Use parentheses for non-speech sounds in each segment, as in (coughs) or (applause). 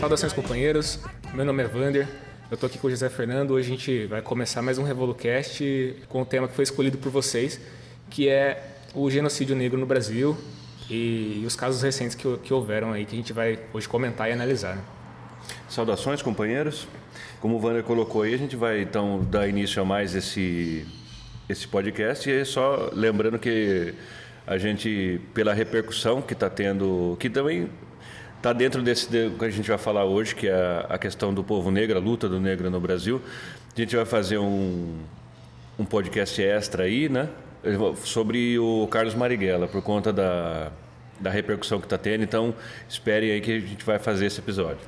Saudações, companheiros. Meu nome é Vander. Eu tô aqui com o José Fernando. Hoje a gente vai começar mais um RevoluCast com o tema que foi escolhido por vocês, que é o genocídio negro no Brasil e, os casos recentes que, que houveram aí, que a gente vai hoje comentar e analisar. Né? Saudações, companheiros. Como o Vander colocou aí, a gente vai então dar início a mais esse, esse podcast. E só lembrando que a gente, pela repercussão que está tendo, que também está dentro desse que a gente vai falar hoje, que é a questão do povo negro, a luta do negro no Brasil. A gente vai fazer um, um podcast extra aí, né? Sobre o Carlos Marighella, por conta da, da repercussão que está tendo. Então, espere aí que a gente vai fazer esse episódio.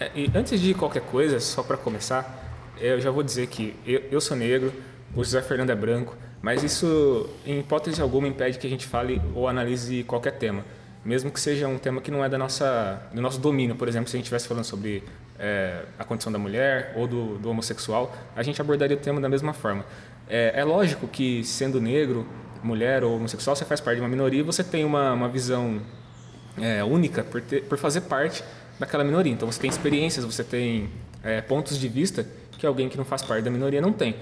É, e antes de qualquer coisa, só para começar, eu já vou dizer que eu, eu sou negro, o José Fernando é branco, mas isso, em hipótese alguma, impede que a gente fale ou analise qualquer tema. Mesmo que seja um tema que não é da nossa, do nosso domínio. Por exemplo, se a gente estivesse falando sobre é, a condição da mulher ou do, do, homossexual, a gente abordaria o tema da mesma forma. É, é, lógico que, sendo negro, mulher ou homossexual, você faz parte de uma minoria e você tem uma, uma visão é, única por, ter, por fazer parte daquela minoria. Então, você tem experiências, você tem é, pontos de vista que alguém que não faz parte da minoria não tem.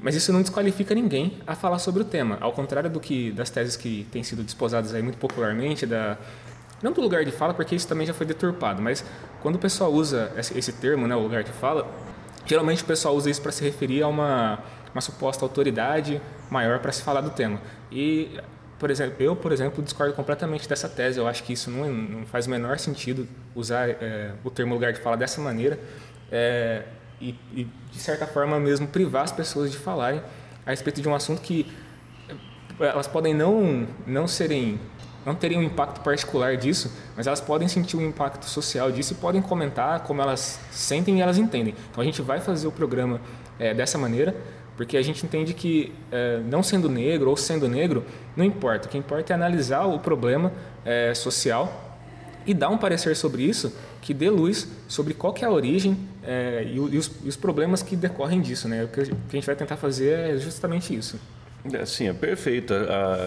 Mas isso não desqualifica ninguém a falar sobre o tema. Ao contrário do que das teses que têm sido desposadas aí muito popularmente, da, não do lugar de fala, porque isso também já foi deturpado, mas quando o pessoal usa esse, termo, né, o lugar de fala, geralmente o pessoal usa isso para se referir a uma, uma suposta autoridade maior para se falar do tema. E, por exemplo, eu, por exemplo, discordo completamente dessa tese. Eu acho que isso não, não faz o menor sentido usar é, o termo lugar de fala dessa maneira. É, e, e, de certa forma mesmo privar as pessoas de falarem a respeito de um assunto que eh, elas podem não não serem não terem um impacto particular disso, mas elas podem sentir um impacto social disso e podem comentar como elas sentem e elas entendem. Então a gente vai fazer o programa é, dessa maneira, porque a gente entende que é, não sendo negro ou sendo negro, não importa. O que importa é analisar o problema é, social e dar um parecer sobre isso que dê luz sobre qual que é a origem é, e, os, e, os, problemas que decorrem disso. Né? O que a gente vai tentar fazer é justamente isso. É, sim, é perfeito.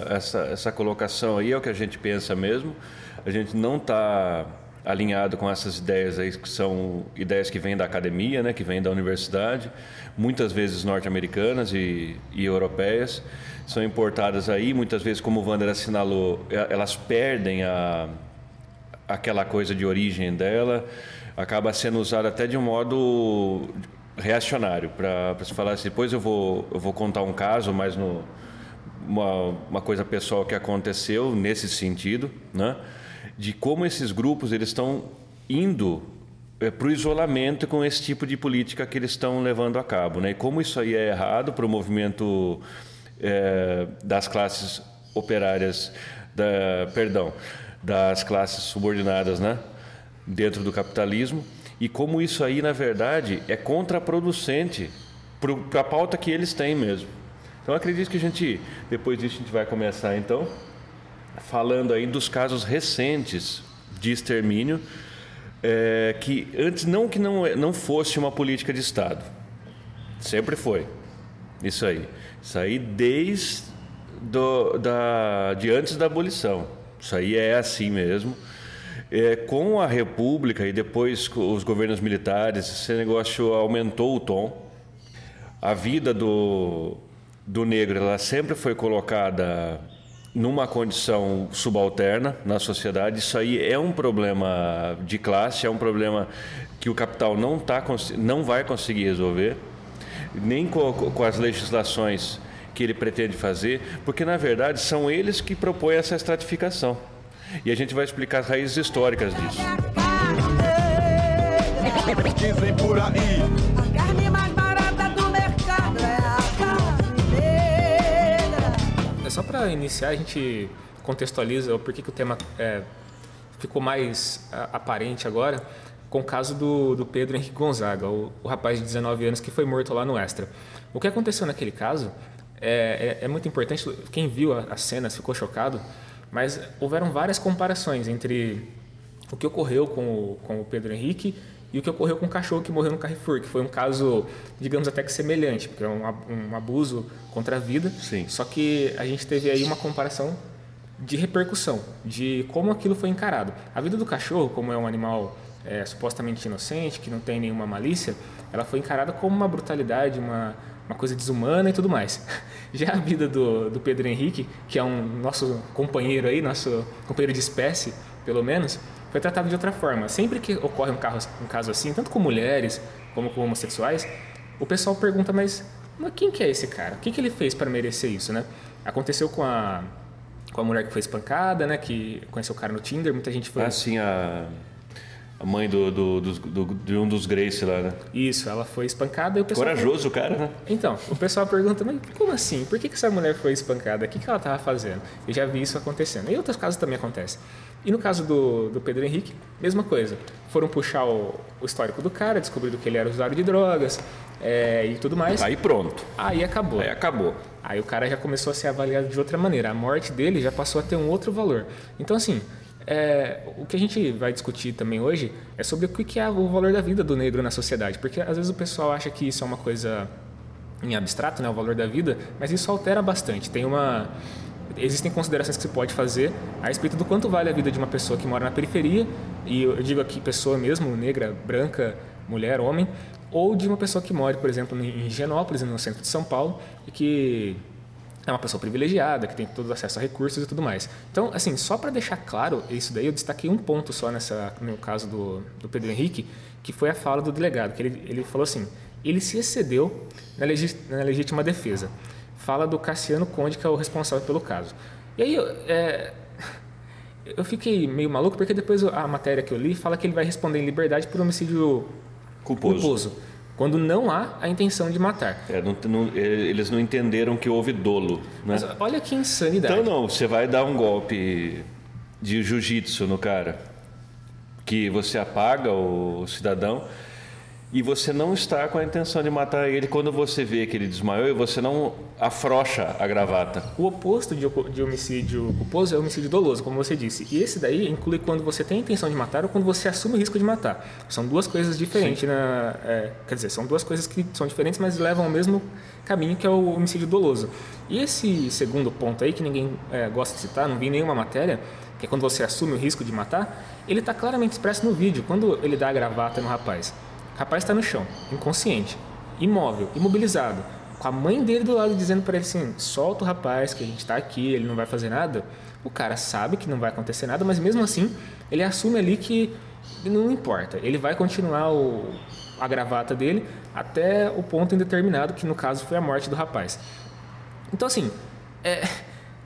essa, essa colocação aí é o que a gente pensa mesmo. A gente não está alinhado com essas ideias aí que são ideias que vêm da academia, né, que vêm da universidade, muitas vezes norte-americanas e, e europeias, são importadas aí, muitas vezes, como o Wander assinalou, elas perdem a aquela coisa de origem dela acaba sendo usada até de um modo reacionário para se falar assim, depois eu vou eu vou contar um caso mas no uma, uma coisa pessoal que aconteceu nesse sentido né de como esses grupos eles estão indo é, para o isolamento com esse tipo de política que eles estão levando a cabo né e como isso aí é errado para o movimento é, das classes operárias da perdão das classes subordinadas, né? Dentro do capitalismo e como isso aí, na verdade, é contraproducente para a pauta que eles têm mesmo. Então, acredito que a gente, depois disso, a gente vai começar, então, falando aí dos casos recentes de extermínio, é, que antes não que não, não fosse uma política de Estado, sempre foi. Isso aí. Isso aí desde do, da, de antes da abolição. Isso aí é assim mesmo. É, com a República e depois os governos militares, esse negócio aumentou o tom. A vida do, do negro ela sempre foi colocada numa condição subalterna na sociedade. Isso aí é um problema de classe, é um problema que o capital não, tá, não vai conseguir resolver, nem com, com as legislações que ele pretende fazer, porque na verdade são eles que propõem essa estratificação. E a gente vai explicar as raízes históricas disso. Dizem por aí. A carne mais barata do mercado é a carne. É só para iniciar, a gente contextualiza o porquê que o tema é, ficou mais aparente agora com o caso do, do Pedro Henrique Gonzaga, o, o, rapaz de 19 anos que foi morto lá no Extra. O que aconteceu naquele caso é, é, é muito importante. Quem viu a, a cena ficou chocado, mas houveram várias comparações entre o que ocorreu com o, com o Pedro Henrique e o que ocorreu com o cachorro que morreu no Carrefour, que foi um caso, digamos até que semelhante, porque é um, um abuso contra a vida. Sim. Só que a gente teve aí uma comparação de repercussão, de como aquilo foi encarado. A vida do cachorro, como é um animal é, supostamente inocente, que não tem nenhuma malícia, ela foi encarada como uma brutalidade, uma, uma coisa desumana e tudo mais. (laughs) Já a vida do, do Pedro Henrique, que é um nosso companheiro aí, nosso companheiro de espécie, pelo menos, foi tratado de outra forma. Sempre que ocorre um, carro, um caso assim, tanto com mulheres como com homossexuais, o pessoal pergunta, mas, mas quem que é esse cara? O que, que ele fez para merecer isso, né? Aconteceu com a, com a mulher que foi espancada, né? Que conheceu o cara no Tinder, muita gente foi... Ah, sim, a a mãe do, do, do, do, de um dos Grace lá, né? Isso, ela foi espancada e o pessoal. Corajoso o cara, né? Então, o pessoal pergunta, mas como assim? Por que, que essa mulher foi espancada? O que, que ela estava fazendo? Eu já vi isso acontecendo. E em outros casos também acontece. E no caso do, do Pedro Henrique, mesma coisa. Foram puxar o, o histórico do cara, descobriram que ele era usuário de drogas é, e tudo mais. Aí pronto. Aí acabou. Aí acabou. Aí o cara já começou a ser avaliado de outra maneira. A morte dele já passou a ter um outro valor. Então, assim, é, o que a gente vai discutir também hoje é sobre o que é o valor da vida do negro na sociedade, porque às vezes o pessoal acha que isso é uma coisa em abstrato, né, o valor da vida, mas isso altera bastante. Tem uma existem considerações que se pode fazer a respeito do quanto vale a vida de uma pessoa que mora na periferia, e eu digo aqui pessoa mesmo, negra, branca, mulher, homem, ou de uma pessoa que mora, por exemplo, em Higienópolis, no centro de São Paulo, e que é uma pessoa privilegiada, que tem todo acesso a recursos e tudo mais. Então, assim, só para deixar claro isso daí, eu destaquei um ponto só nessa, no caso do, do Pedro Henrique, que foi a fala do delegado, que ele, ele falou assim, ele se excedeu na, legi, na legítima defesa. Fala do Cassiano Conde, que é o responsável pelo caso. E aí, é, (laughs) eu fiquei meio maluco, porque depois a matéria que eu li fala que ele vai responder em liberdade por homicídio culposo. culposo quando não há a intenção de matar. É, não, não, eles não entenderam que houve dolo. Né? Mas olha que insanidade. Então não, você vai dar um golpe de jiu-jitsu no cara, que você apaga o cidadão e você não está com a intenção de matar ele quando você vê que ele desmaiou e você não afrocha a gravata. O oposto de, de homicídio culposo é homicídio doloso, como você disse. E esse daí inclui quando você tem a intenção de matar ou quando você assume o risco de matar. São duas coisas diferentes. Na, é, quer dizer, são duas coisas que são diferentes, mas levam ao mesmo caminho que é o homicídio doloso. E esse segundo ponto aí, que ninguém é, gosta de citar, não vi nenhuma matéria, que é quando você assume o risco de matar, ele está claramente expresso no vídeo, quando ele dá a gravata no rapaz. Rapaz está no chão, inconsciente, imóvel, imobilizado, com a mãe dele do lado dizendo para ele assim: solta o rapaz, que a gente está aqui, ele não vai fazer nada. O cara sabe que não vai acontecer nada, mas mesmo assim ele assume ali que não importa, ele vai continuar o, a gravata dele até o ponto indeterminado, que no caso foi a morte do rapaz. Então, assim, é,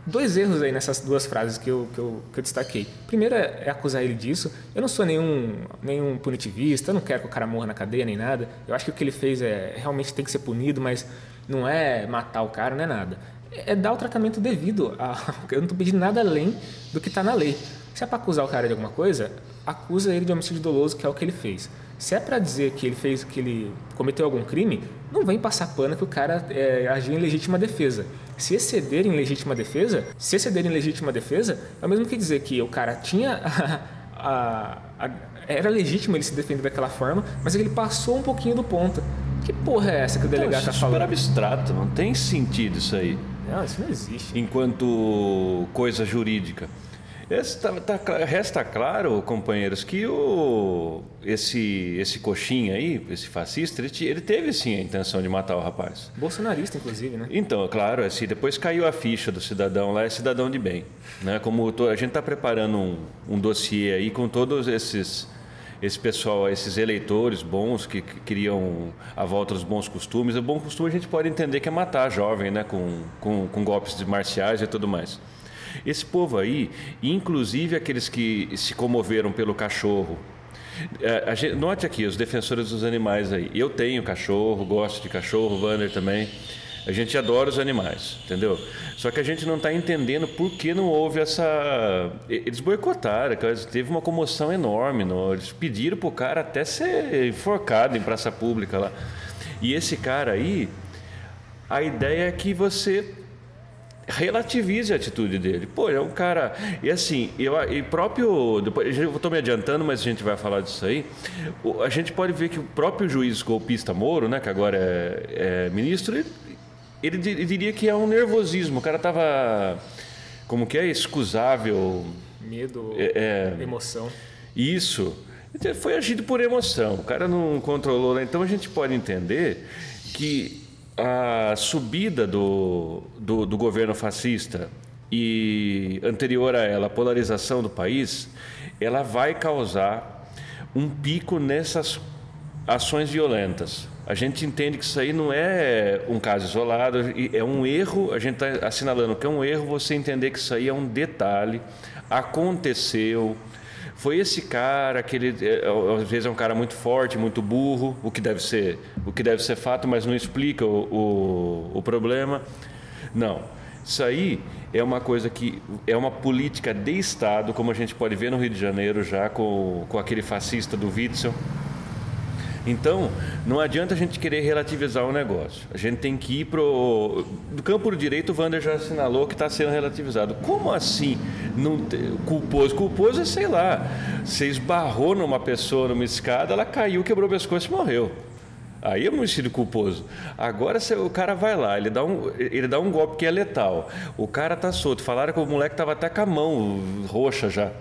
dois erros aí nessas duas frases que eu, que eu, que eu destaquei. Primeiro é, é, acusar ele disso. Eu não sou nenhum, nenhum punitivista, eu não quero que o cara morra na cadeia nem nada. Eu acho que o que ele fez é realmente tem que ser punido, mas não é matar o cara, não é nada. É, é dar o tratamento devido. A, (laughs) eu não estou pedindo nada além do que está na lei. Se é para acusar o cara de alguma coisa, acusa ele de homicídio doloso, que é o que ele fez. Se é para dizer que ele fez, que ele cometeu algum crime, não vem passar pano que o cara é, agiu em legítima defesa. Se exceder em legítima defesa, se exceder em legítima defesa, é o mesmo que dizer que o cara tinha (laughs) a, a, a, era legítimo ele se defender daquela forma, mas ele passou um pouquinho do ponto. Que porra é essa que o delegado está falando? É super abstrato, não tem sentido isso aí. Não, isso não existe. Enquanto coisa jurídica. Tá, tá, resta claro, companheiros, que o, esse, esse coxinha aí, esse fascista, ele, ele, teve sim a intenção de matar o rapaz. Bolsonarista, inclusive, né? Então, claro, assim, depois caiu a ficha do cidadão lá, é cidadão de bem. Né? Como to, a gente está preparando um, um dossiê aí com todos esses esse pessoal, esses eleitores bons que, que criam a volta dos bons costumes. O bom costume a gente pode entender que é matar jovem, né? com, com, com golpes marciais e tudo mais. Esse povo aí, inclusive aqueles que se comoveram pelo cachorro, é, gente, note aqui, os defensores dos animais aí. Eu tenho cachorro, gosto de cachorro, o Wander também. A gente adora os animais, entendeu? Só que a gente não está entendendo por que não houve essa. Eles boicotaram, teve uma comoção enorme. Não? Eles pediram para o cara até ser enforcado em praça pública lá. E esse cara aí, a ideia é que você relativize a atitude dele. Pô, é um cara. E assim, eu, e próprio. Depois, eu estou me adiantando, mas a gente vai falar disso aí. A gente pode ver que o próprio juiz golpista Moro, né, que agora é, é ministro, ele, ele, diria que é um nervosismo. O cara estava como que é excusável medo, é, é, emoção. Isso foi agido por emoção. O cara não controlou, né? então a gente pode entender que a subida do, do, do governo fascista e anterior a ela a polarização do país, ela vai causar um pico nessas ações violentas. A gente entende que isso aí não é um caso isolado, é um erro, a gente está assinalando que é um erro você entender que isso aí é um detalhe, aconteceu, foi esse cara que ele é, às vezes é um cara muito forte, muito burro, o que deve ser, o que deve ser fato, mas não explica o, o, o problema. Não. Isso aí é uma coisa que é uma política de Estado, como a gente pode ver no Rio de Janeiro já com, com aquele fascista do Witzel então, não adianta a gente querer relativizar o negócio. A gente tem que ir pro do campo do direito, o Wander já assinalou que está sendo relativizado. Como assim? Não culposo, culposo é sei lá. Você esbarrou numa pessoa numa escada, ela caiu, quebrou o pescoço e morreu. Aí é homicídio culposo. Agora o cara vai lá, ele dá, um, ele dá um golpe que é letal. O cara tá solto. Falaram que o moleque estava até com a mão roxa já.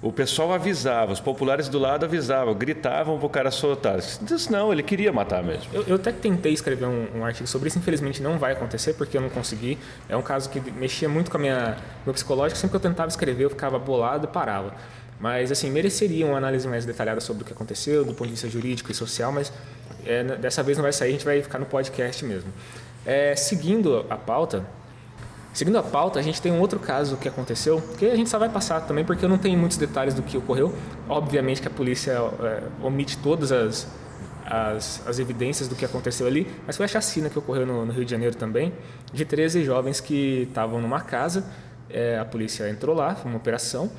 O pessoal avisava, os populares do lado avisavam, gritavam para o cara soltar. Disse, não, ele queria matar mesmo. Eu, eu até tentei escrever um, um, artigo sobre isso, infelizmente não vai acontecer porque eu não consegui. É um caso que mexia muito com a minha meu psicológico. Sempre que eu tentava escrever, eu ficava bolado e parava. Mas, assim, mereceria uma análise mais detalhada sobre o que aconteceu, do ponto de vista jurídico e social, mas é, dessa vez não vai sair, a gente vai ficar no podcast mesmo. É, seguindo a pauta, Seguindo a pauta, a gente tem um outro caso que aconteceu, que a gente só vai passar também porque eu não tenho muitos detalhes do que ocorreu. Obviamente que a polícia é, omite todas as, as, as, evidências do que aconteceu ali, mas foi a chacina que ocorreu no, no Rio de Janeiro também, de 13 jovens que estavam numa casa, é, a polícia entrou lá, foi uma operação,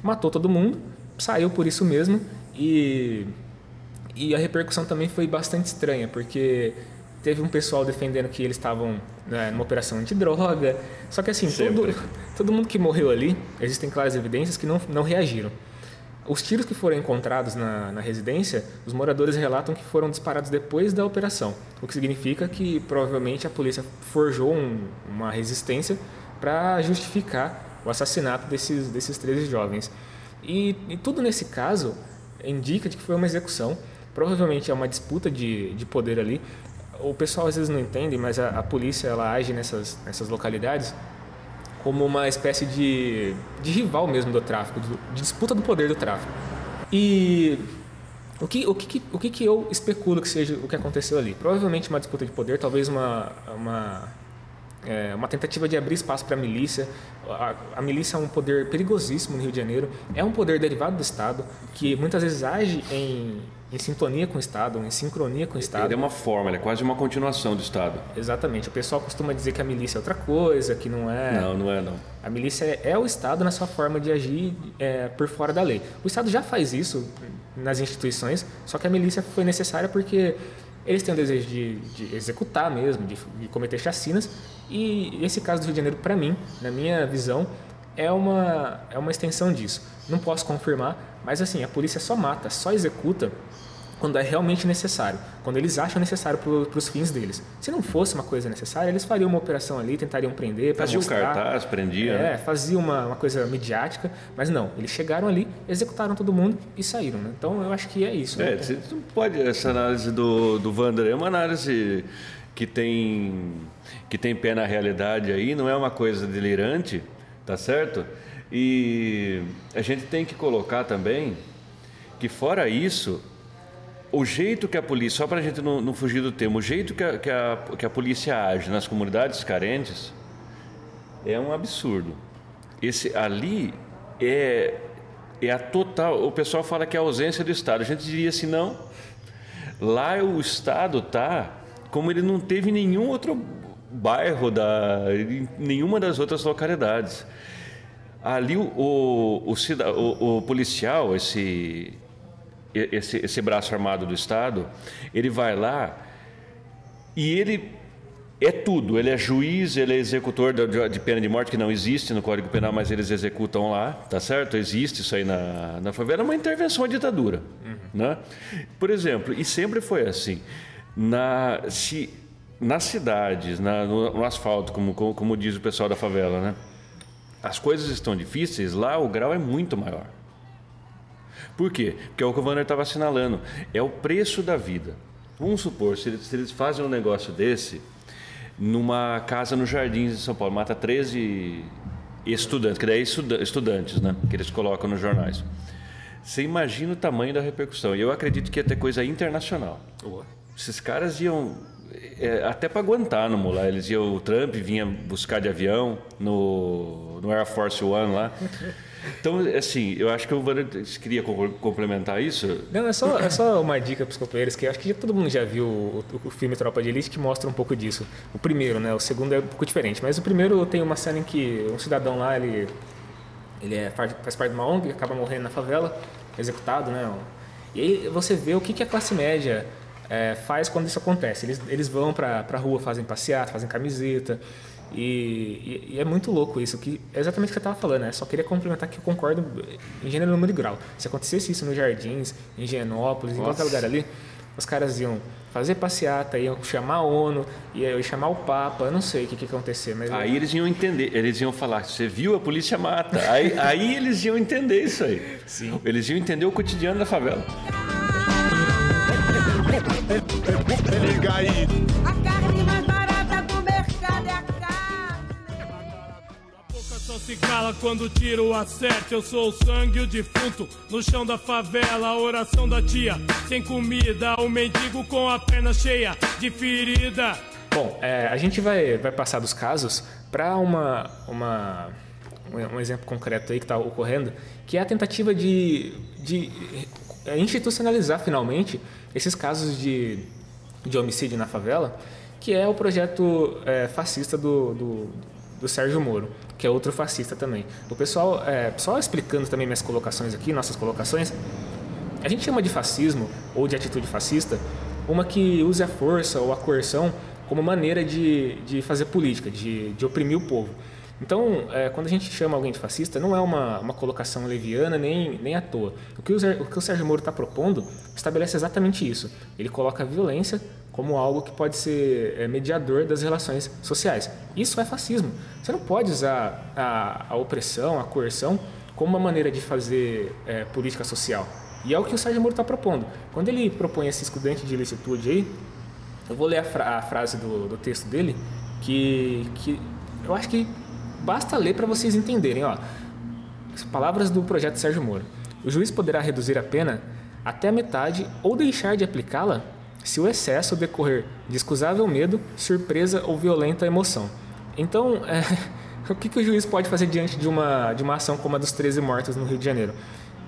matou todo mundo, saiu por isso mesmo e, e a repercussão também foi bastante estranha, porque teve um pessoal defendendo que eles estavam né, numa operação antidroga. Só que assim, todo, (laughs) todo mundo que morreu ali, existem claras evidências que não, não reagiram. Os tiros que foram encontrados na, na residência, os moradores relatam que foram disparados depois da operação, o que significa que provavelmente a polícia forjou um, uma resistência para justificar o assassinato desses, desses 13 jovens. E, e, tudo nesse caso indica de que foi uma execução. Provavelmente é uma disputa de, de poder ali o pessoal às vezes não entende, mas a, a polícia ela age nessas, nessas localidades como uma espécie de, de rival mesmo do tráfico, de disputa do poder do tráfico. E o que, o, que, o que, que eu especulo que seja o que aconteceu ali? Provavelmente uma disputa de poder, talvez uma, uma, é, uma tentativa de abrir espaço para a milícia. A milícia é um poder perigosíssimo no Rio de Janeiro, é um poder derivado do Estado, que muitas vezes age em, em sintonia com o Estado, em sincronia com o Estado. Ele é uma forma, ele é quase uma continuação do Estado. Exatamente. O pessoal costuma dizer que a milícia é outra coisa, que não é. Não, não é não. A milícia é, é o Estado na sua forma de agir é, por fora da lei. O Estado já faz isso nas instituições, só que a milícia foi necessária porque eles têm o desejo de, de executar mesmo, de, de cometer chacinas. E esse caso do Rio de Janeiro, para mim, na minha visão, é uma, é uma extensão disso. Não posso confirmar, mas assim, a polícia só mata, só executa quando é realmente necessário, quando eles acham necessário para os fins deles. Se não fosse uma coisa necessária, eles fariam uma operação ali, tentariam prender, faziam um cartaz, prendiam, é, né? fazia uma, uma coisa midiática, mas não, eles chegaram ali, executaram todo mundo e saíram. Né? Então eu acho que é isso. Né? É, você não pode essa análise do do Wander é uma análise que tem que tem pé na realidade aí, não é uma coisa delirante, tá certo? E a gente tem que colocar também que, fora isso, o jeito que a polícia, só para a gente não, não, fugir do tema, o jeito que a, que, a, que a polícia age nas comunidades carentes é um absurdo. Esse ali é, é a total. O pessoal fala que é a ausência do Estado. A gente diria assim, não. Lá o Estado tá como ele não teve nenhum outro bairro da nenhuma das outras localidades. Ali o, o, o, o policial, esse, esse, esse braço armado do Estado, ele vai lá e ele é tudo. Ele é juiz, ele é executor de, pena de morte, que não existe no Código Penal, mas eles executam lá, tá certo? Existe isso aí na, na favela, é uma intervenção à ditadura. Uhum. Né? Por exemplo, e sempre foi assim. Na, se, nas cidades, na, no, no, asfalto, como, como, como, diz o pessoal da favela, né? as coisas estão difíceis, lá o grau é muito maior. Por quê? Porque é o que o Wander estava assinalando. É o preço da vida. Vamos supor, se eles, se eles fazem um negócio desse numa casa nos Jardins de São Paulo, mata 13 estudantes, que daí é estudantes, né? Que eles colocam nos jornais. Você imagina o tamanho da repercussão. E eu acredito que ia ter coisa internacional. Boa. Esses caras iam é, até para Guantánamo lá. Eles iam, o Trump vinha buscar de avião no, no Air Force One lá. Então, assim, eu acho que o Wander queria complementar isso. Não, é só, é só uma dica para os companheiros, que acho que todo mundo já viu o, o, filme Tropa de Elite, que mostra um pouco disso. O primeiro, né? O segundo é um pouco diferente. Mas o primeiro tem uma cena em que um cidadão lá, ele, ele é, faz, parte de uma ONG, acaba morrendo na favela, executado, né? E aí você vê o que, que a classe média é, faz quando isso acontece. Eles, eles vão para a rua, fazem passeata, fazem camiseta. E, e, e, é muito louco isso, que é exatamente o que eu estava falando, né? Só queria complementar que eu concordo em gênero, número e grau. Se acontecesse isso nos Jardins, em Genópolis, Nossa. em qualquer lugar ali, os caras iam fazer passeata, iam chamar a ONU, iam chamar o Papa, eu não sei o que, que ia acontecer. Mas aí eles iam entender, eles iam falar, você viu, a polícia mata. Aí, aí eles iam entender isso aí. Sim. Eles iam entender o cotidiano da favela. Liga aí. Quando tiro a sete. Eu sou o sangue, o defunto. No chão da favela, a oração da tia. Sem comida, o mendigo com a perna cheia de ferida. Bom, é, a gente vai, vai passar dos casos para uma, uma, um exemplo concreto aí que está ocorrendo, que é a tentativa de, de institucionalizar finalmente esses casos de, de homicídio na favela, que é o projeto é, fascista do, do, do, Sérgio Moro, que é outro fascista também. O pessoal, é, só explicando também minhas colocações aqui, nossas colocações, a gente chama de fascismo ou de atitude fascista uma que use a força ou a coerção como maneira de, de fazer política, de, de oprimir o povo. Então, é, quando a gente chama alguém de fascista, não é uma, uma colocação leviana nem, nem à toa. O que o, o, que o Sérgio Moro está propondo estabelece exatamente isso. Ele coloca a violência como algo que pode ser é, mediador das relações sociais. Isso é fascismo. Você não pode usar a, a opressão, a coerção, como uma maneira de fazer é, política social. E é o que o Sérgio Moro está propondo. Quando ele propõe esse estudante de ilicitude aí, eu vou ler a, fra a frase do, do texto dele, que, que eu acho que Basta ler para vocês entenderem. Ó. As palavras do projeto Sérgio Moro. O juiz poderá reduzir a pena até a metade ou deixar de aplicá-la se o excesso decorrer de excusável medo, surpresa ou violenta emoção. Então, (laughs) é, o que, que, o juiz pode fazer diante de uma, de uma ação como a dos 13 mortos no Rio de Janeiro?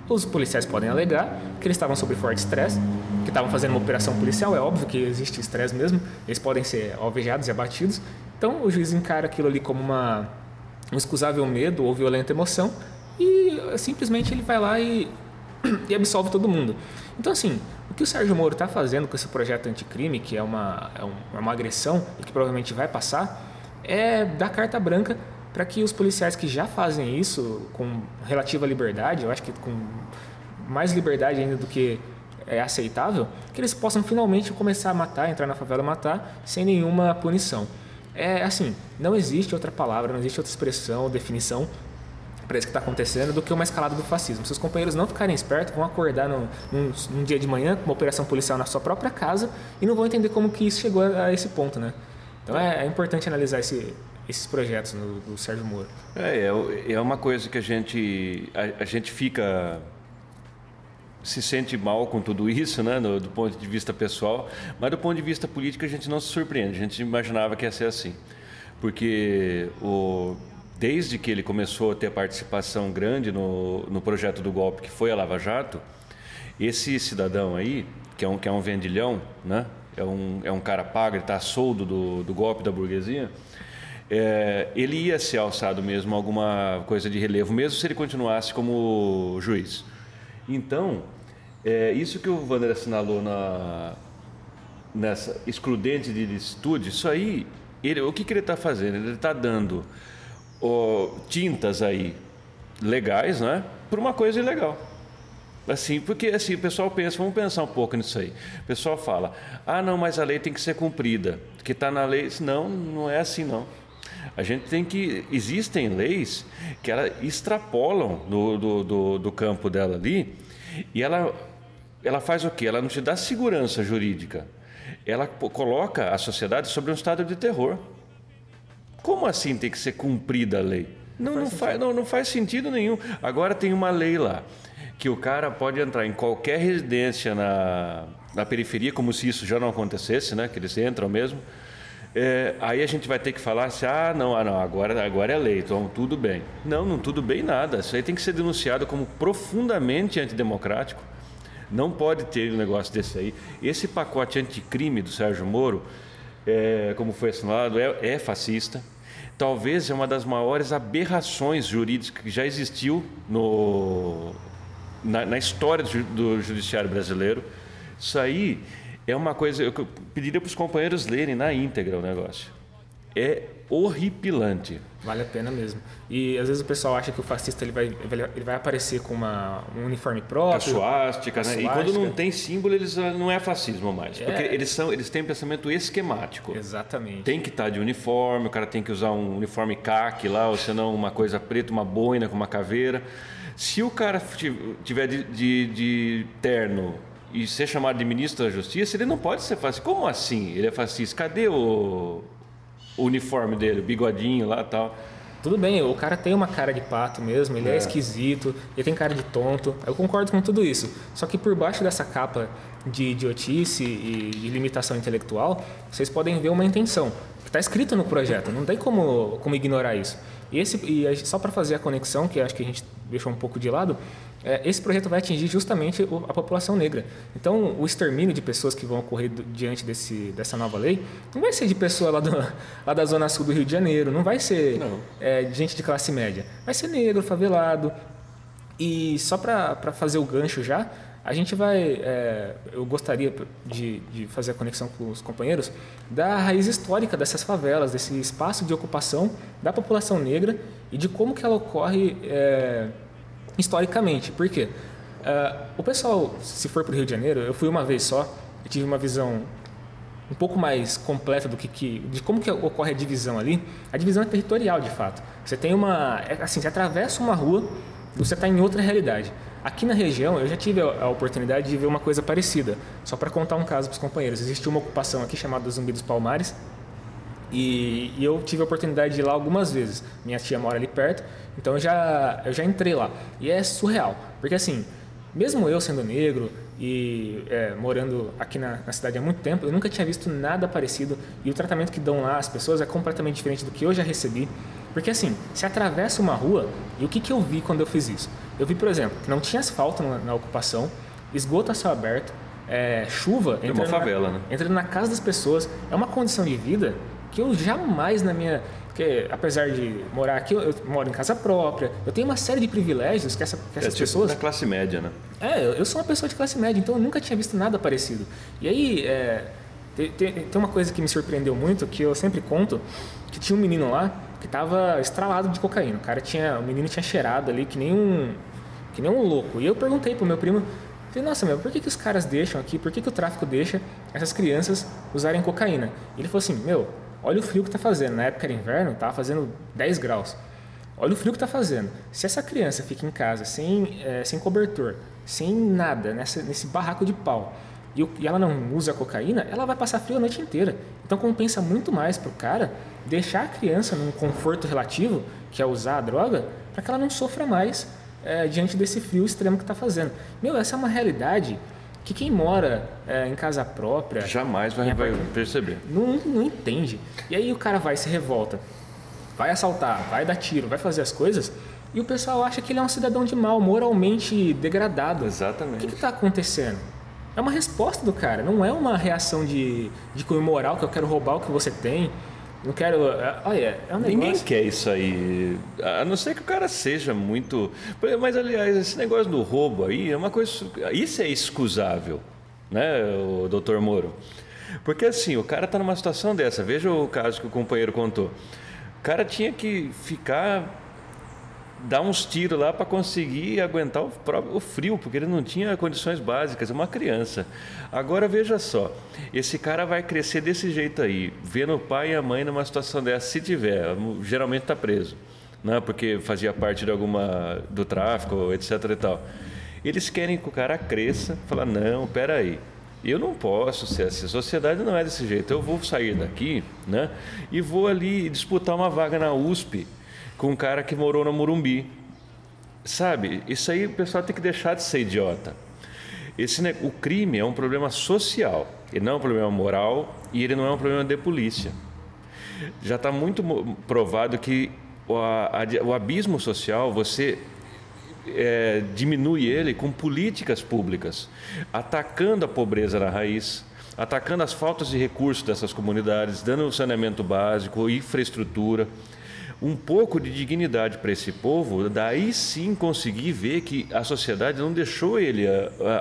Os policiais podem alegar que eles estavam sob forte estresse, que estavam fazendo uma operação policial, é óbvio que existe estresse mesmo, eles podem ser alvejados e abatidos. Então, o juiz encara aquilo ali como uma um excusável medo ou violenta emoção e simplesmente ele vai lá e, (clears throat) e absolve todo mundo. Então, assim, o que o Sérgio Moro está fazendo com esse projeto anticrime, que é uma, é, é uma agressão e que provavelmente vai passar, é dar carta branca para que os policiais que já fazem isso com relativa liberdade, eu acho que com mais liberdade ainda do que é aceitável, que eles possam finalmente começar a matar, entrar na favela matar sem nenhuma punição. É assim, não existe outra palavra, não existe outra expressão definição para isso que está acontecendo do que uma escalada do fascismo. Se os companheiros não ficarem espertos, vão acordar no, num, num, dia de manhã com uma operação policial na sua própria casa e não vão entender como que isso chegou a, a esse ponto, né? Então é, é importante analisar esse, esses projetos no, do Sérgio Moro. É, é, é uma coisa que a gente, a, a gente fica se sente mal com tudo isso, né, do, do, ponto de vista pessoal, mas do ponto de vista político a gente não se surpreende. A gente imaginava que ia ser assim, porque o, desde que ele começou a ter participação grande no, no projeto do golpe que foi a Lava Jato, esse cidadão aí, que é um que é um vendilhão, né, é um é um cara pago, ele está soldo do, do golpe da burguesia. É, ele ia ser alçado mesmo alguma coisa de relevo, mesmo se ele continuasse como juiz. Então, é, isso que o Wander assinalou na, nessa excludente de licitude, isso aí, ele, o que, que ele está fazendo? Ele está dando tintas aí legais, né, por uma coisa ilegal. Assim, porque assim, o pessoal pensa, vamos pensar um pouco nisso aí. O pessoal fala, ah, não, mas a lei tem que ser cumprida, que está na lei. Não, não é assim não. A gente tem que. Existem leis que ela extrapolam do, do, do, do campo dela ali e ela, ela faz o quê? Ela não te dá segurança jurídica. Ela coloca a sociedade sobre um estado de terror. Como assim tem que ser cumprida a lei? Não, não, faz, não, não faz sentido nenhum. Agora tem uma lei lá que o cara pode entrar em qualquer residência na, na periferia, como se isso já não acontecesse, né? Que eles entram mesmo. É, aí a gente vai ter que falar assim, ah, não, ah, não, agora, agora é lei, então tudo bem. Não, não tudo bem nada. Isso aí tem que ser denunciado como profundamente antidemocrático. Não pode ter um negócio desse aí. Esse pacote anticrime do Sérgio Moro, é, como foi assinalado, é, é fascista talvez é uma das maiores aberrações jurídicas que já existiu no, na, na história do, do, judiciário brasileiro. Isso aí é uma coisa. Eu pediria para os companheiros lerem na íntegra o negócio. É horripilante. Vale a pena mesmo. E às vezes o pessoal acha que o fascista ele vai, ele vai aparecer com uma, um uniforme próprio. A suástica, né? E quando não tem símbolo, eles ah, não é fascismo mais. É. Porque eles, são, eles têm um pensamento esquemático. Exatamente. Tem que estar tá de uniforme, o cara tem que usar um uniforme caque lá, ou senão uma coisa preta, uma boina com uma caveira. Se o cara tiver de, de, de terno e ser chamado de ministro da Justiça, ele não pode ser fascista. Como assim? Ele é fascista? Cadê o, o uniforme dele, o bigodinho lá e tal? Tudo bem, o cara tem uma cara de pato mesmo, ele é. é. esquisito, ele tem cara de tonto. Eu concordo com tudo isso. Só que por baixo dessa capa de idiotice e de limitação intelectual, vocês podem ver uma intenção que está escrito no projeto. Não tem como, como ignorar isso. E, esse, e só para fazer a conexão, que acho que a gente deixou um pouco de lado, é, esse projeto vai atingir justamente a população negra. Então, o extermínio de pessoas que vão ocorrer diante desse, dessa nova lei não vai ser de pessoa lá, do, (laughs) lá da zona sul do Rio de Janeiro, não vai ser é, gente de classe média, vai ser negro, favelado. E só para fazer o gancho já, a gente vai, é, eu gostaria de, de, fazer a conexão com os companheiros da raiz histórica dessas favelas, desse espaço de ocupação da população negra e de como que ela ocorre é, historicamente. Por quê? Uh, o pessoal, se for para o Rio de Janeiro, eu fui uma vez só, eu tive uma visão um pouco mais completa do que, que, de como que ocorre a divisão ali. A divisão é territorial, de fato. Você tem uma, é, assim, você atravessa uma rua, você está em outra realidade. Aqui na região, eu já tive a, oportunidade de ver uma coisa parecida. Só para contar um caso para os companheiros, existiu uma ocupação aqui chamada Zumbi dos Palmares, e, e, eu tive a oportunidade de ir lá algumas vezes. Minha tia mora ali perto, então eu já, eu já entrei lá. E é surreal, porque assim, mesmo eu sendo negro e é, morando aqui na, na, cidade há muito tempo, eu nunca tinha visto nada parecido. E o tratamento que dão lá as pessoas é completamente diferente do que eu já recebi. Porque assim, se atravessa uma rua, e o que, que eu vi quando eu fiz isso? Eu vi, por exemplo, que não tinha asfalto na, na ocupação, esgoto a céu aberto, é, chuva é uma favela, na, né? entrando na casa das pessoas. É uma condição de vida que eu jamais na minha. Porque apesar de morar aqui, eu, eu moro em casa própria, eu tenho uma série de privilégios que, essa, que essas é, tipo pessoas. da classe média, né? É, eu sou uma pessoa de classe média, então eu nunca tinha visto nada parecido. E aí, é, tem, tem, tem uma coisa que me surpreendeu muito, que eu sempre conto, que tinha um menino lá que estava estralado de cocaína. O cara tinha, o menino tinha cheirado ali que nem um, que nem um louco. E eu perguntei pro meu primo, falei, nossa, meu, por que, que os caras deixam aqui, por que, que o tráfico deixa essas crianças usarem cocaína? E ele falou assim, meu, Olha o frio que está fazendo. Na época era inverno, estava fazendo 10 graus. Olha o frio que está fazendo. Se essa criança fica em casa sem, é, sem cobertor, sem nada, nessa, nesse barraco de pau, e, e, ela não usa cocaína, ela vai passar frio a noite inteira. Então compensa muito mais para o cara deixar a criança num conforto relativo, que é usar a droga, para que ela não sofra mais é, diante desse frio extremo que está fazendo. Meu, essa é uma realidade que quem mora é, em casa própria jamais vai, vai perceber. Não, não entende. E aí o cara vai se revolta, vai assaltar, vai dar tiro, vai fazer as coisas e o pessoal acha que ele é um cidadão de mal, moralmente degradado. Exatamente. O que está acontecendo? É uma resposta do cara, não é uma reação de, de cunho moral que eu quero roubar o que você tem. Não quero. É, olha, é um negócio. Ninguém quer isso aí. A não ser que o cara seja muito. Mas, aliás, esse negócio do roubo aí é uma coisa. Isso é excusável, né, o doutor Moro? Porque assim, o cara está numa situação dessa. Veja o caso que o companheiro contou. O cara tinha que ficar dar uns tiros lá para conseguir aguentar o, próprio, o frio, porque ele não tinha condições básicas, é uma criança. Agora veja só, esse cara vai crescer desse jeito aí, vendo o pai e a mãe numa situação dessa, se tiver, geralmente está preso, né? porque fazia parte de alguma do tráfico, etc. e tal. Eles querem que o cara cresça, falar não, peraí, eu não posso ser assim, a sociedade não é desse jeito. Eu vou sair daqui, né? E vou ali disputar uma vaga na USP com um cara que morou no Morumbi. Sabe? Isso aí o pessoal tem que deixar de ser idiota. Esse, o crime é um problema social, ele não é um problema moral e ele não é um problema de polícia. Já está muito provado que o, a, o abismo social, você é, diminui ele com políticas públicas, atacando a pobreza na raiz, atacando as faltas de recursos dessas comunidades, dando saneamento básico, infraestrutura um pouco de dignidade para esse povo, daí sim conseguir ver que a sociedade não deixou ele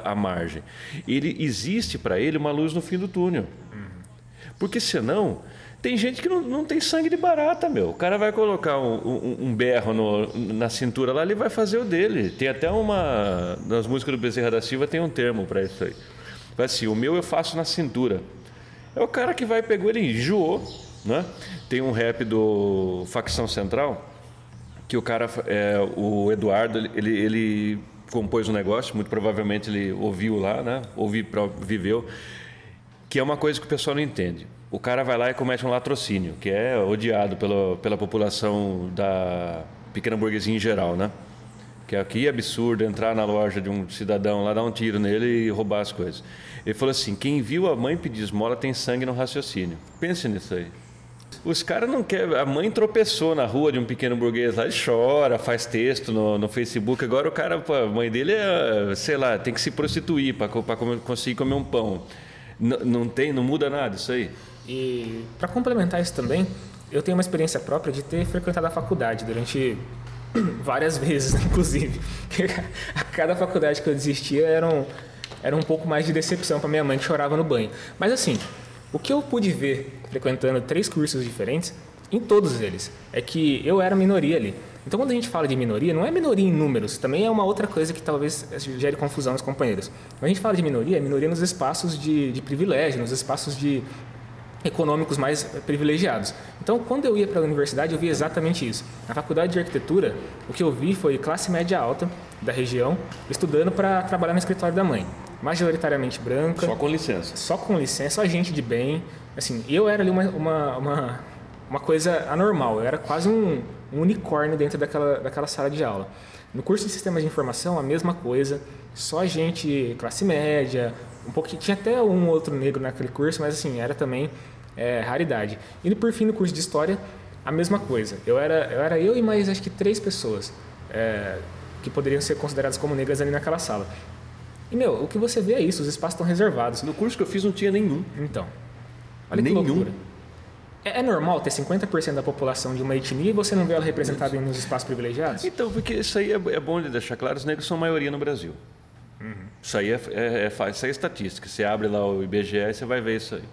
à, margem. Ele existe para ele uma luz no fim do túnel. Porque senão, tem gente que não, não tem sangue de barata, meu. O cara vai colocar um, um, um berro no, na cintura lá, ele vai fazer o dele. Tem até uma. Nas músicas do Bezerra da Silva tem um termo para isso aí. Vai assim: o meu eu faço na cintura. É o cara que vai, pegou, ele enjoou né? Tem um rap do Facção Central, que o cara, é, o Eduardo, ele, ele compôs um negócio, muito provavelmente ele ouviu lá, né? Ouviu, viveu, que é uma coisa que o pessoal não entende. O cara vai lá e comete um latrocínio, que é odiado pela, pela população da pequena burguesia em geral, né? Que aqui é absurdo entrar na loja de um cidadão lá, dar um tiro nele e roubar as coisas. Ele falou assim: quem viu a mãe pedir esmola tem sangue no raciocínio. Pense nisso aí. Os caras não querem. A mãe tropeçou na rua de um pequeno burguês lá, ele chora, faz texto no, no Facebook. Agora o cara, a mãe dele é, sei lá, tem que se prostituir para conseguir comer um pão. N não tem, não muda nada isso aí. E para complementar isso também, eu tenho uma experiência própria de ter frequentado a faculdade durante (coughs) várias vezes, (laughs) inclusive. a cada faculdade que eu desistia era um, era um pouco mais de decepção para minha mãe que chorava no banho. Mas assim, o que eu pude ver frequentando três cursos diferentes, em todos eles, é que eu era minoria ali. Então, quando a gente fala de minoria, não é minoria em números, também é uma outra coisa que talvez gere confusão nos companheiros. Quando a gente fala de minoria, é minoria nos espaços de, de privilégio, nos espaços de econômicos mais privilegiados. Então, quando eu ia para a universidade, eu vi exatamente isso. Na faculdade de arquitetura, o que eu vi foi classe média alta da região estudando para trabalhar no escritório da mãe majoritariamente branca. Só com licença. Só com licença, só gente de bem. Assim, eu era ali uma, uma, uma, uma coisa anormal, eu era quase um, um, unicórnio dentro daquela, daquela sala de aula. No curso de Sistemas de Informação, a mesma coisa, só gente classe média, um pouquinho, tinha até um outro negro naquele curso, mas assim, era também é, raridade. E por fim, no curso de História, a mesma coisa. Eu era eu, era eu e mais acho que três pessoas é, que poderiam ser consideradas como negras ali naquela sala. E, meu, o que você vê é isso, os espaços estão reservados. No curso que eu fiz não tinha nenhum. Então. Olha nenhum. que loucura. É, é normal ter 50% da população de uma etnia e você não vê ela representada nos espaços privilegiados? Então, porque isso aí é, é bom de deixar claro, os negros são maioria no Brasil. Uhum. Isso, aí é, é, é, isso aí é estatística. Você abre lá o IBGE e você vai ver isso aí.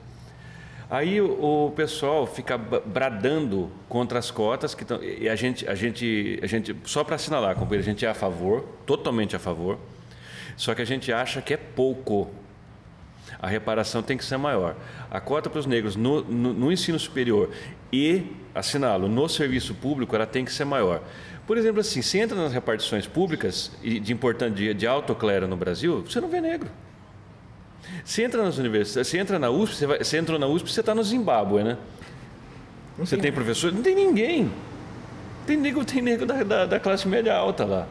Aí o, o pessoal fica bradando contra as cotas que estão. E a gente, a gente, a gente só para assinalar, companheiro, a gente é a favor, totalmente a favor. Só que a gente acha que é pouco. A reparação tem que ser maior. A cota para os negros no, no, no ensino superior e, assinalo, no serviço público, ela tem que ser maior. Por exemplo, assim, se entra nas repartições públicas de importante de, de alto clero no Brasil, você não vê negro. Se entra nas universidades, se entra na USP, você, vai, você entrou na USP, você está no Zimbábue, né? Não você tem, tem professor? Não tem ninguém. Tem negro, tem negro da, da, da classe média alta lá.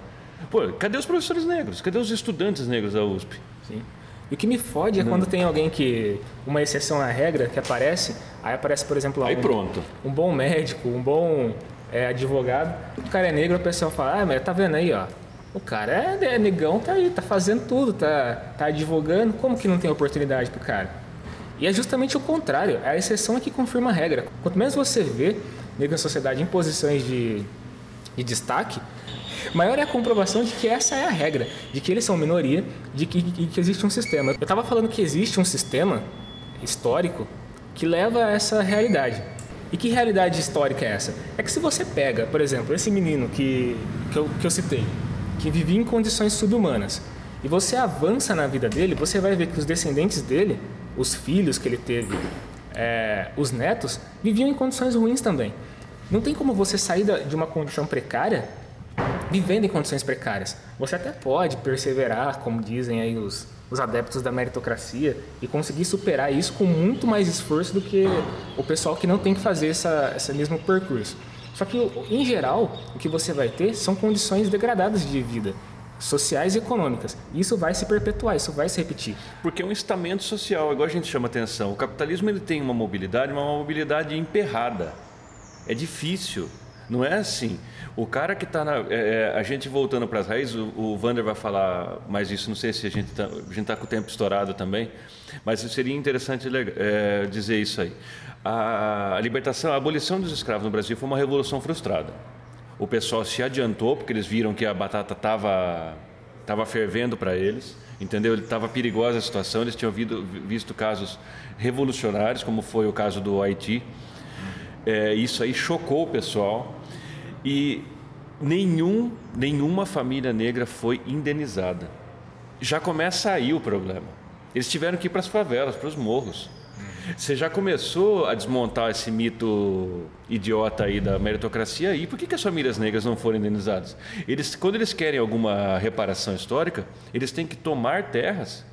Pô, cadê os professores negros? Cadê os estudantes negros da USP? Sim. E o que me fode é não. quando tem alguém que. Uma exceção à regra que aparece, aí aparece, por exemplo, aí um, pronto. um bom médico, um bom é, advogado, o cara é negro, a pessoa fala, ah, mas tá vendo aí, ó. O cara é, é negão, tá aí, tá fazendo tudo, tá, tá advogando, como que não tem oportunidade pro cara? E é justamente o contrário, a exceção é que confirma a regra. Quanto menos você vê negro na sociedade em posições de, de destaque, maior é a comprovação de que essa é a regra, de que eles são minoria, de que, de que existe um sistema. Eu estava falando que existe um sistema histórico que leva a essa realidade. E que realidade histórica é essa? É que se você pega, por exemplo, esse menino que, que, eu, que eu citei, que vivia em condições subhumanas, e você avança na vida dele, você vai ver que os descendentes dele, os filhos que ele teve, é, os netos, viviam em condições ruins também. Não tem como você sair de uma condição precária vivendo em condições precárias. Você até pode perseverar, como dizem aí os, os adeptos da meritocracia, e conseguir superar isso com muito mais esforço do que o pessoal que não tem que fazer essa, esse mesmo percurso. Só que, em geral, o que você vai ter são condições degradadas de vida sociais e econômicas. Isso vai se perpetuar, isso vai se repetir. Porque é um estamento social, igual a gente chama atenção. O capitalismo ele tem uma mobilidade, uma mobilidade emperrada. É difícil. Não é assim. O cara que está na. É, é, a gente voltando para as raízes, o, o Vander vai falar mais isso, não sei se a gente está tá com o tempo estourado também, mas seria interessante é, dizer isso aí. A, a libertação, a abolição dos escravos no Brasil foi uma revolução frustrada. O pessoal se adiantou porque eles viram que a batata estava tava fervendo para eles, entendeu? Estava perigosa a situação, eles tinham visto, visto casos revolucionários, como foi o caso do Haiti. É, isso aí chocou o pessoal e nenhum, nenhuma família negra foi indenizada. Já começa aí o problema. Eles tiveram que ir para as favelas, para os morros. Você já começou a desmontar esse mito idiota aí da meritocracia e por que, que as famílias negras não foram indenizadas? Eles, quando eles querem alguma reparação histórica, eles têm que tomar terras.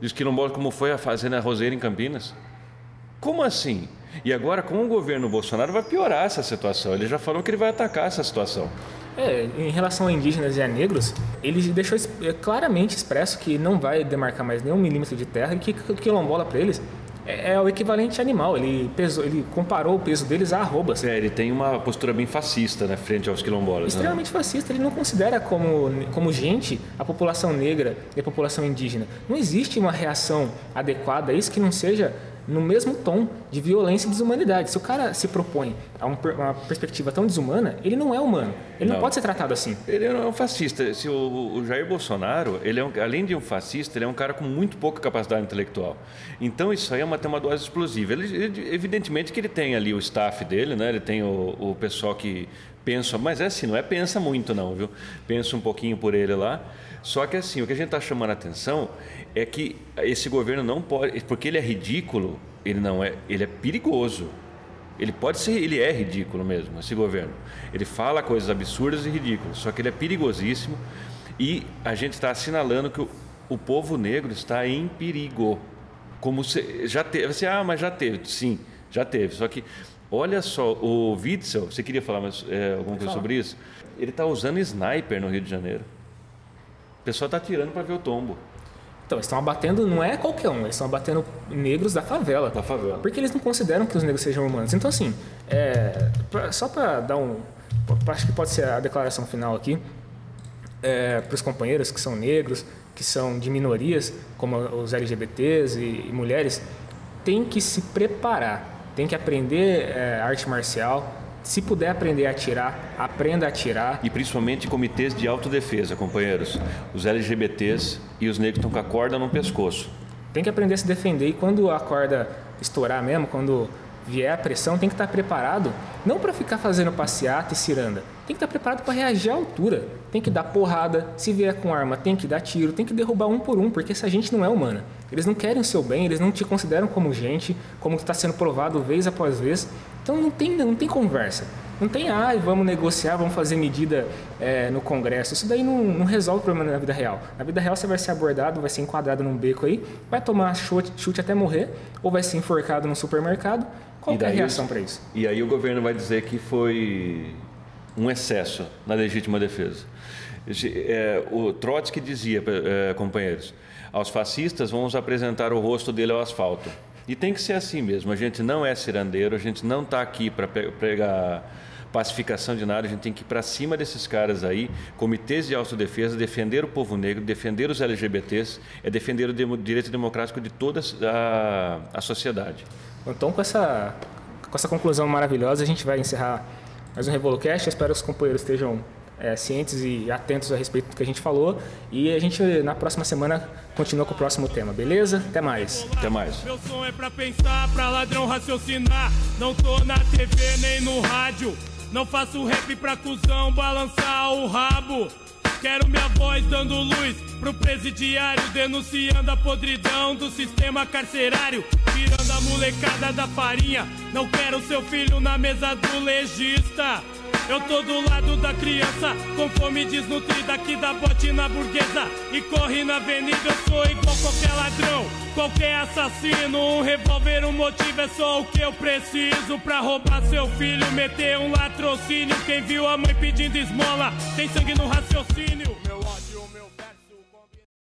Diz que não como foi a fazenda Roseira em Campinas. Como assim? E agora, com o governo Bolsonaro, vai piorar essa situação. Ele já falou que ele vai atacar essa situação. É, em relação a indígenas e a negros, ele deixou é, claramente expresso que não vai demarcar mais nenhum milímetro de terra e que quilombola para eles é, é, o equivalente animal. Ele, pesou, ele comparou o peso deles a arrobas. É, ele tem uma postura bem fascista né, frente aos quilombolas. Né? Extremamente né? fascista. Ele não considera como, como gente a população negra e a população indígena. Não existe uma reação adequada a isso que não seja no mesmo tom de violência e desumanidade. Se o cara se propõe a uma perspectiva tão desumana, ele não é humano. Ele não, não pode ser tratado assim. Ele não é um fascista. Se o, o Jair Bolsonaro, ele é um, além de um fascista, ele é um cara com muito pouca capacidade intelectual. Então isso aí é uma, tem uma dose explosiva. Ele, ele, evidentemente que ele tem ali o staff dele, né? Ele tem o, o pessoal que pensa, mas é assim, não é pensa muito não, viu? Pensa um pouquinho por ele lá. Só que assim, o que a gente está chamando a atenção é que esse governo não pode, porque ele é ridículo, ele não é, ele é perigoso. Ele pode ser, ele é ridículo mesmo, esse governo. Ele fala coisas absurdas e ridículas, só que ele é perigosíssimo e a gente está assinalando que o, o povo negro está em perigo. Como se, já teve, você, ah, mas já teve, sim, já teve. Só que olha só, o Witzel, você queria falar mais, é, alguma coisa sobre isso? Ele está usando sniper no Rio de Janeiro. O pessoal está tirando para ver o tombo. Então, eles estão abatendo, não é qualquer um, eles estão abatendo negros da favela. Da favela. Porque eles não consideram que os negros sejam humanos. Então, assim, é, pra, só para dar um. Acho que pode ser a declaração final aqui, é, para os companheiros que são negros, que são de minorias, como os LGBTs e, e mulheres, tem que se preparar, tem que aprender é, arte marcial, se puder aprender a atirar, aprenda a atirar. E principalmente comitês de autodefesa, companheiros. Os LGBTs e os negros estão com a corda no pescoço. Tem que aprender a se defender e quando a corda estourar mesmo, quando vier a pressão, tem que estar preparado não para ficar fazendo passeata e ciranda. Tem que estar preparado para reagir à altura. Tem que dar porrada, se vier com arma, tem que dar tiro, tem que derrubar um por um, porque essa gente não é humana. Eles não querem o seu bem, eles não te consideram como gente, como está sendo provado vez após vez. Então não tem, não tem conversa. Não tem, ah, vamos negociar, vamos fazer medida é, no Congresso. Isso daí não, não, resolve o problema na vida real. Na vida real você vai ser abordado, vai ser enquadrado num beco aí, vai tomar chute, chute até morrer, ou vai ser enforcado no supermercado. Qual é a reação para isso? E aí o governo vai dizer que foi um excesso na legítima defesa. É, o Trotsky dizia, é, companheiros, aos fascistas vamos apresentar o rosto dele ao asfalto. E tem que ser assim mesmo. A gente não é cirandeiro, a gente não está aqui para pregar pacificação de nada, a gente tem que ir para cima desses caras aí, comitês de autodefesa, defender o povo negro, defender os LGBTs, é defender o direito democrático de toda a, a sociedade. Então, com essa, com essa conclusão maravilhosa, a gente vai encerrar mais um Revolucast. espero que os companheiros estejam é, cientes e atentos a respeito do que a gente falou. E a gente, na próxima semana, continua com o próximo tema, beleza? Até mais. Até mais. Meu som é pra pensar, pra ladrão raciocinar. Não tô na TV nem no rádio. Não faço rap pra cuzão balançar o rabo. Quero minha voz dando luz pro presidiário, denunciando a podridão do sistema carcerário, tirando a molecada da farinha. Não quero seu filho na mesa do legista. Eu tô do lado da criança, com fome desnutrida que dá bote na burguesa e corre na avenida. Eu sou igual qualquer ladrão, qualquer assassino. Um revólver, um motivo é só o que eu preciso pra roubar seu filho, meter um latrocínio. Quem viu a mãe pedindo esmola tem sangue no raciocínio.